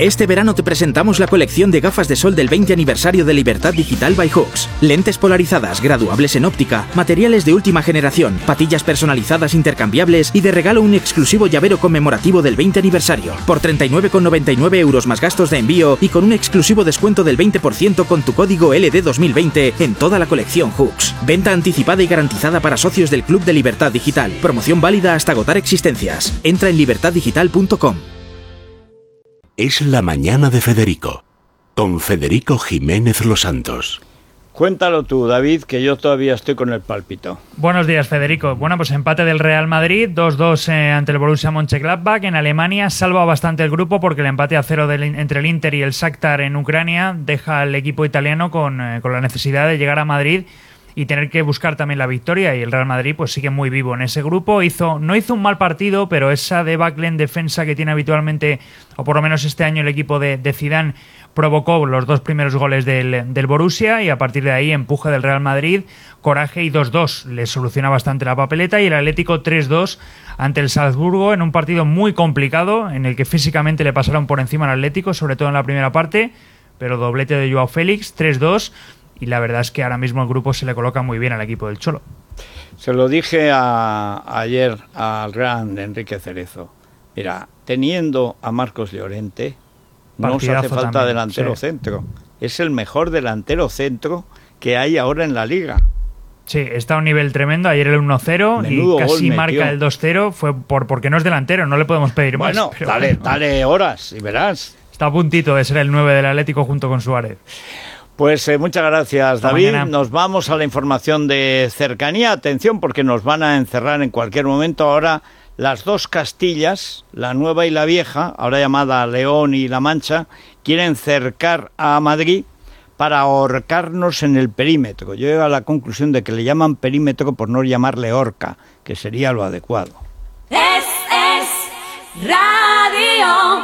Este verano te presentamos la colección de gafas de sol del 20 aniversario de Libertad Digital by Hooks. Lentes polarizadas, graduables en óptica, materiales de última generación, patillas personalizadas intercambiables y de regalo un exclusivo llavero conmemorativo del 20 aniversario. Por 39,99 euros más gastos de envío y con un exclusivo descuento del 20% con tu código LD2020 en toda la colección Hooks. Venta anticipada y garantizada para socios del Club de Libertad Digital. Promoción válida hasta agotar existencias. Entra en libertaddigital.com. Es la mañana de Federico, con Federico Jiménez Los Santos. Cuéntalo tú, David, que yo todavía estoy con el pálpito. Buenos días, Federico. Bueno, pues empate del Real Madrid, 2-2 eh, ante el Borussia Mönchengladbach. En Alemania salva bastante el grupo porque el empate a cero del, entre el Inter y el Shakhtar en Ucrania deja al equipo italiano con, eh, con la necesidad de llegar a Madrid y tener que buscar también la victoria y el Real Madrid pues sigue muy vivo en ese grupo. Hizo no hizo un mal partido pero esa debacle en defensa que tiene habitualmente o por lo menos este año el equipo de, de Zidane provocó los dos primeros goles del, del Borussia y a partir de ahí empuje del Real Madrid coraje y 2-2 le soluciona bastante la papeleta y el Atlético 3-2 ante el Salzburgo en un partido muy complicado en el que físicamente le pasaron por encima al Atlético sobre todo en la primera parte pero doblete de Joao Félix 3-2 y la verdad es que ahora mismo el grupo se le coloca muy bien al equipo del Cholo. Se lo dije a- ayer al gran Enrique Cerezo. Mira, teniendo a Marcos Llorente, no os hace falta también, delantero sí. centro. Es el mejor delantero centro que hay ahora en la liga. Sí, está a un nivel tremendo. Ayer el 1-0 Menudo y casi marca el 2-0. Fue por, porque no es delantero, no le podemos pedir más. Pero dale, bueno, dale horas y verás. Está a puntito de ser el 9 del Atlético junto con Suárez. Pues eh, muchas gracias, Hasta David. mañana. Nos vamos a la información de cercanía. Atención, porque nos van a encerrar en cualquier momento. Ahora, las dos Castillas, la nueva y la vieja, ahora llamada León y La Mancha, quieren cercar a Madrid para ahorcarnos en el perímetro. Yo llego a la conclusión de que le llaman perímetro por no llamarle horca, que sería lo adecuado. Es, es, radio.